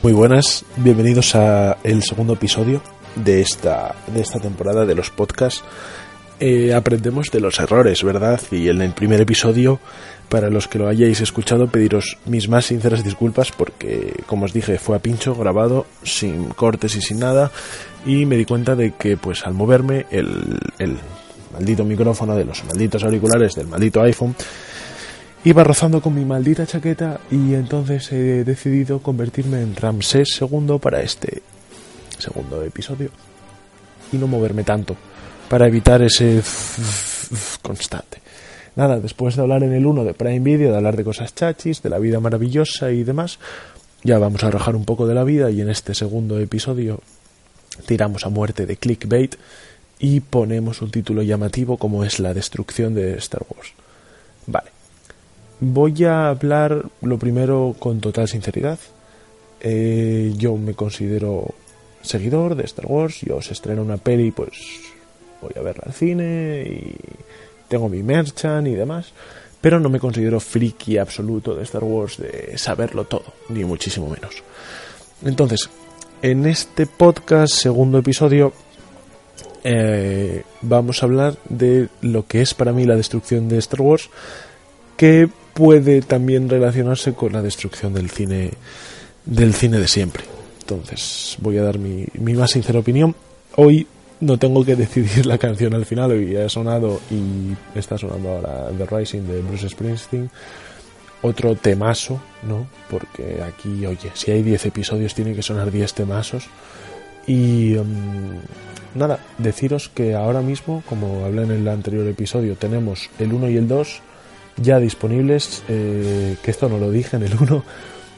Muy buenas, bienvenidos a el segundo episodio de esta, de esta temporada de los podcasts. Eh, aprendemos de los errores, ¿verdad? Y en el primer episodio, para los que lo hayáis escuchado, pediros mis más sinceras disculpas porque, como os dije, fue a pincho, grabado, sin cortes y sin nada, y me di cuenta de que, pues al moverme, el, el maldito micrófono de los malditos auriculares del maldito iPhone iba rozando con mi maldita chaqueta y entonces he decidido convertirme en Ramsés II para este segundo episodio y no moverme tanto para evitar ese constante. Nada, después de hablar en el 1 de Prime Video, de hablar de cosas chachis, de la vida maravillosa y demás, ya vamos a arrojar un poco de la vida y en este segundo episodio tiramos a muerte de clickbait y ponemos un título llamativo como es la destrucción de Star Wars. Vale. Voy a hablar lo primero con total sinceridad. Eh, yo me considero seguidor de Star Wars. Yo os estreno una peli, pues voy a verla al cine y tengo mi merchan y demás. Pero no me considero friki absoluto de Star Wars, de saberlo todo, ni muchísimo menos. Entonces, en este podcast, segundo episodio, eh, vamos a hablar de lo que es para mí la destrucción de Star Wars, que puede también relacionarse con la destrucción del cine del cine de siempre. Entonces, voy a dar mi, mi más sincera opinión. Hoy no tengo que decidir la canción al final, hoy ha sonado y está sonando ahora The Rising de Bruce Springsteen. Otro temazo, ¿no? Porque aquí, oye, si hay 10 episodios tiene que sonar 10 temazos. Y um, nada, deciros que ahora mismo, como hablé en el anterior episodio, tenemos el 1 y el 2 ya disponibles, eh, que esto no lo dije en el 1,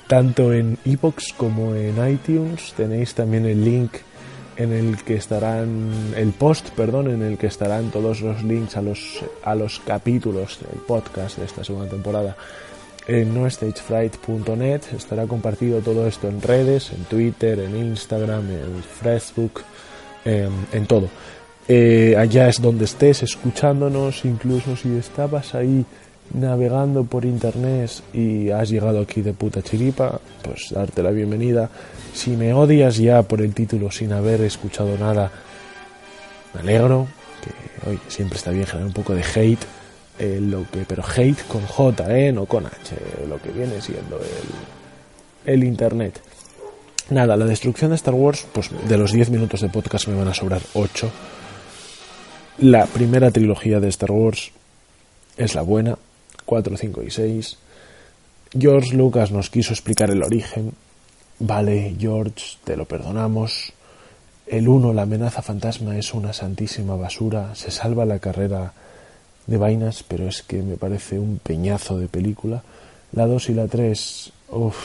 tanto en iBox como en iTunes. Tenéis también el link en el que estarán, el post, perdón, en el que estarán todos los links a los, a los capítulos del podcast de esta segunda temporada en nostagefright.net. Estará compartido todo esto en redes, en Twitter, en Instagram, en Facebook, en, en todo. Eh, allá es donde estés escuchándonos, incluso si estabas ahí navegando por internet y has llegado aquí de puta chiripa, pues darte la bienvenida. Si me odias ya por el título sin haber escuchado nada, me alegro, que hoy siempre está bien generar un poco de hate, eh, lo que, pero hate con J, eh, no con H, lo que viene siendo el, el internet. Nada, la destrucción de Star Wars, pues de los 10 minutos de podcast me van a sobrar 8. La primera trilogía de Star Wars es la buena, 4, 5 y 6. George Lucas nos quiso explicar el origen. Vale, George, te lo perdonamos. El 1, la amenaza fantasma, es una santísima basura. Se salva la carrera de vainas, pero es que me parece un peñazo de película. La 2 y la 3, uff.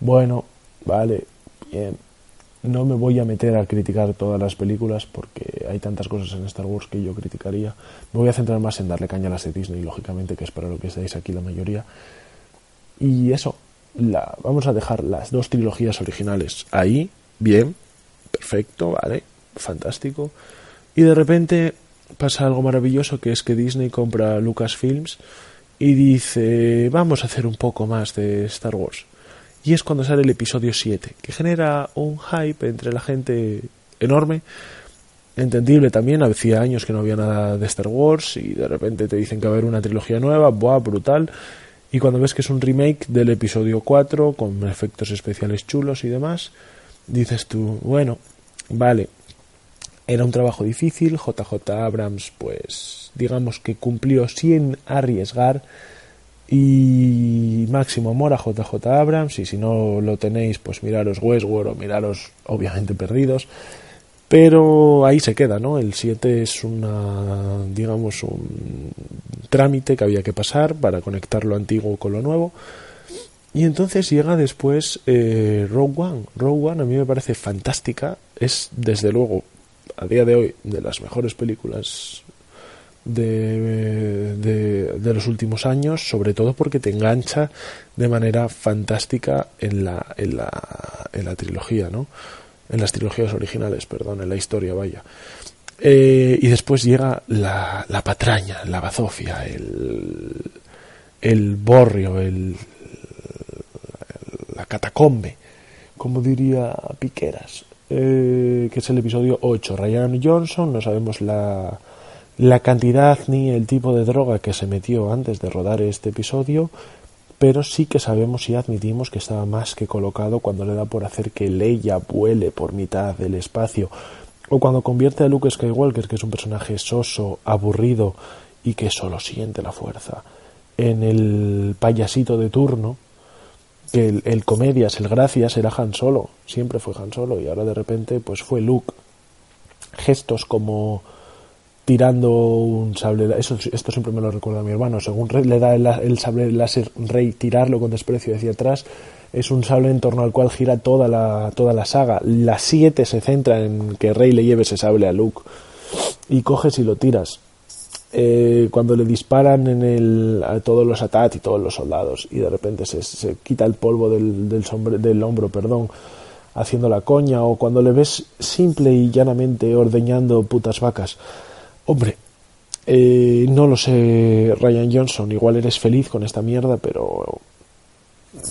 Bueno, vale, bien. No me voy a meter a criticar todas las películas porque hay tantas cosas en Star Wars que yo criticaría. Me voy a centrar más en darle caña a las de Disney, lógicamente, que es para lo que estáis aquí la mayoría. Y eso, vamos a dejar las dos trilogías originales ahí, bien, perfecto, vale, fantástico. Y de repente pasa algo maravilloso que es que Disney compra Lucasfilms y dice, vamos a hacer un poco más de Star Wars y es cuando sale el episodio 7, que genera un hype entre la gente enorme, entendible también, hacía años que no había nada de Star Wars y de repente te dicen que va a haber una trilogía nueva, ¡buah, brutal! Y cuando ves que es un remake del episodio 4 con efectos especiales chulos y demás, dices tú, bueno, vale, era un trabajo difícil, JJ Abrams pues digamos que cumplió sin arriesgar, y máximo amor a JJ Abrams y si no lo tenéis pues miraros Westworld o miraros obviamente perdidos. Pero ahí se queda no el 7 es una digamos un trámite que había que pasar para conectar lo antiguo con lo nuevo. Y entonces llega después eh, Rogue One. Rogue One a mí me parece fantástica. Es desde luego a día de hoy de las mejores películas de, de, los últimos años, sobre todo porque te engancha de manera fantástica en la, en la, en la trilogía, ¿no? En las trilogías originales, perdón, en la historia, vaya. Eh, y después llega la, la patraña, la bazofia, el, el borrio, el, la catacombe, como diría Piqueras, eh, que es el episodio 8. Ryan Johnson, no sabemos la, la cantidad ni el tipo de droga que se metió antes de rodar este episodio, pero sí que sabemos y admitimos que estaba más que colocado cuando le da por hacer que Leia vuele por mitad del espacio, o cuando convierte a Luke Skywalker, que es un personaje soso, aburrido y que solo siente la fuerza, en el payasito de turno, que el, comedias, el gracias era Han Solo, siempre fue Han Solo y ahora de repente pues fue Luke. Gestos como tirando un sable eso esto siempre me lo recuerda a mi hermano según le da el, sable láser Rey tirarlo con desprecio hacia atrás es un sable en torno al cual gira toda la toda la saga. La 7 se centra en que Rey le lleve ese sable a Luke y coges y lo tiras. Eh, cuando le disparan en el, a todos los ATAT y todos los soldados y de repente se, se quita el polvo del, del, sombre, del hombro perdón haciendo la coña o cuando le ves simple y llanamente ordeñando putas vacas Hombre, eh, no lo sé, Ryan Johnson. Igual eres feliz con esta mierda, pero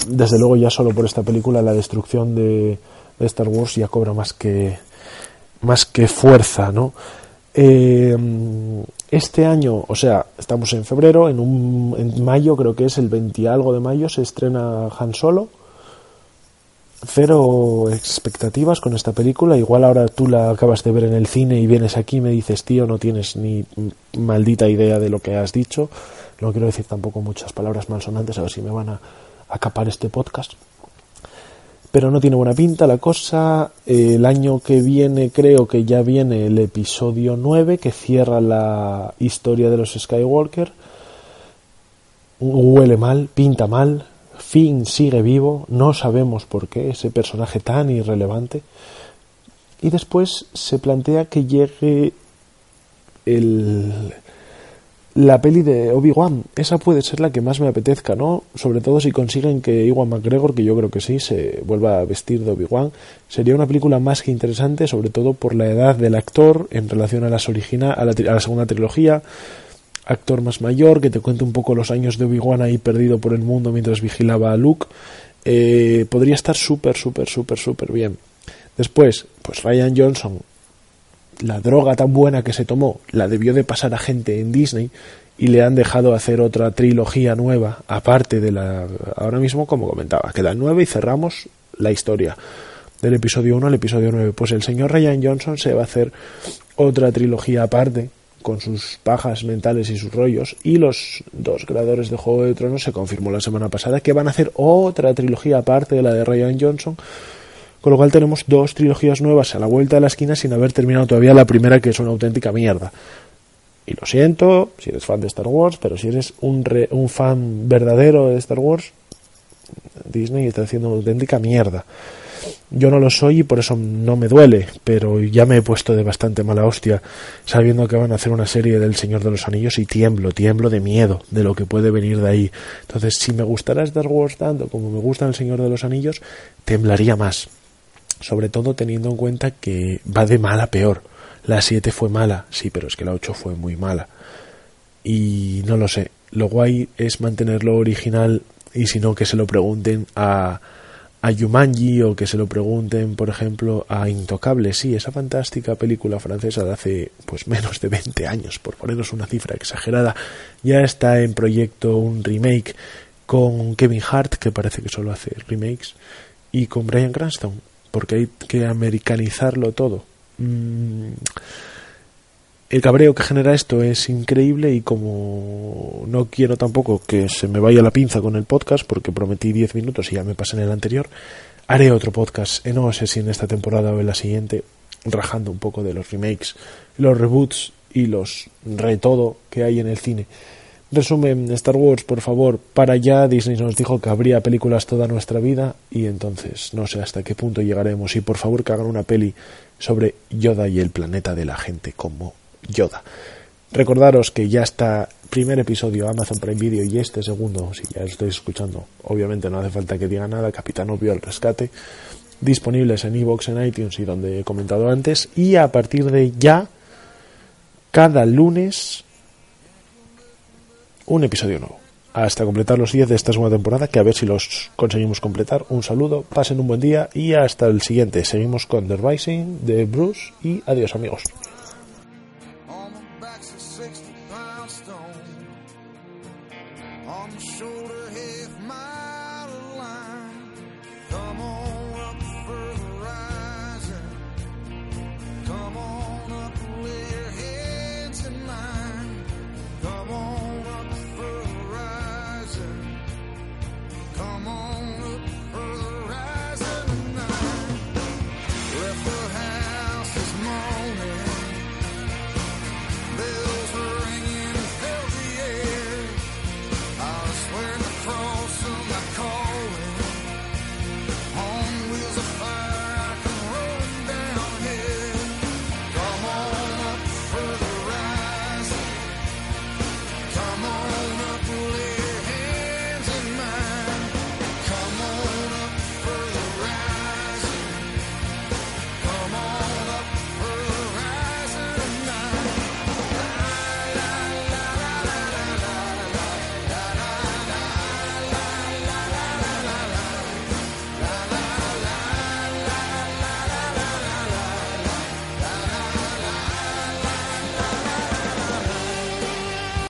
desde luego ya solo por esta película la destrucción de, Star Wars ya cobra más que más que fuerza, ¿no? Eh, este año, o sea, estamos en febrero, en, un, en mayo, creo que es el 20 algo de mayo, se estrena Han Solo cero expectativas con esta película. Igual ahora tú la acabas de ver en el cine y vienes aquí y me dices, tío, no tienes ni maldita idea de lo que has dicho. No quiero decir tampoco muchas palabras malsonantes, a ver si me van a acapar este podcast. Pero no tiene buena pinta la cosa. El año que viene creo que ya viene el episodio 9 que cierra la historia de los Skywalker. Huele mal, pinta mal, Finn sigue vivo, no sabemos por qué, ese personaje tan irrelevante. Y después se plantea que llegue el, la peli de Obi-Wan. Esa puede ser la que más me apetezca, ¿no? Sobre todo si consiguen que Iwan McGregor, que yo creo que sí, se vuelva a vestir de Obi-Wan. Sería una película más que interesante, sobre todo por la edad del actor en relación a, las origina, a, la, a la segunda trilogía actor más mayor que te cuente un poco los años de Obi-Wan ahí perdido por el mundo mientras vigilaba a Luke. Eh, podría estar súper, súper, súper, súper bien. Después, pues Ryan Johnson, la droga tan buena que se tomó, la debió de pasar a gente en Disney y le han dejado hacer otra trilogía nueva, aparte de la... Ahora mismo, como comentaba, queda nueve y cerramos la historia del episodio 1 al episodio 9. Pues el señor Ryan Johnson se va a hacer otra trilogía aparte con sus pajas mentales y sus rollos, y los dos creadores de Juego de Tronos se confirmó la semana pasada que van a hacer otra trilogía aparte de la de Ryan Johnson, con lo cual tenemos dos trilogías nuevas a la vuelta de la esquina sin haber terminado todavía la primera que es una auténtica mierda. Y lo siento, si eres fan de Star Wars, pero si eres un, re, un fan verdadero de Star Wars, Disney está haciendo una auténtica mierda. Yo no lo soy y por eso no me duele, pero ya me he puesto de bastante mala hostia sabiendo que van a hacer una serie del Señor de los Anillos y tiemblo, tiemblo de miedo de lo que puede venir de ahí. Entonces, si me gustara Star Wars tanto como me gusta el Señor de los Anillos, temblaría más. Sobre todo teniendo en cuenta que va de mal a peor. La 7 fue mala, sí, pero es que la 8 fue muy mala. Y no lo sé. Lo guay es mantenerlo original y si no que se lo pregunten a a Yumanji o que se lo pregunten, por ejemplo, a Intocable, sí, esa fantástica película francesa de hace pues menos de 20 años, por ponernos una cifra exagerada, ya está en proyecto un remake con Kevin Hart, que parece que solo hace remakes, y con Brian Cranston, porque hay que americanizarlo todo. Mm, el cabreo que genera esto es increíble y como no quiero tampoco que se me vaya la pinza con el podcast porque prometí 10 minutos y ya me pasé en el anterior, haré otro podcast, no sé si en esta temporada o en la siguiente, rajando un poco de los remakes, los reboots y los retodo que hay en el cine. Resumen, Star Wars, por favor, para allá. Disney nos dijo que habría películas toda nuestra vida y entonces no sé hasta qué punto llegaremos. Y por favor que hagan una peli sobre Yoda y el planeta de la gente como Yoda. Recordaros que ya está primer episodio Amazon Prime Video y este segundo, si ya lo estáis escuchando, obviamente no hace falta que diga nada, Capitán Obvio al rescate, disponibles en iVoox, en iTunes y donde he comentado antes, y a partir de ya, cada lunes, un episodio nuevo. hasta completar los 10 de esta segunda temporada, que a ver si los conseguimos completar. Un saludo, pasen un buen día y hasta el siguiente. Seguimos con The Rising de Bruce y adiós amigos. pro.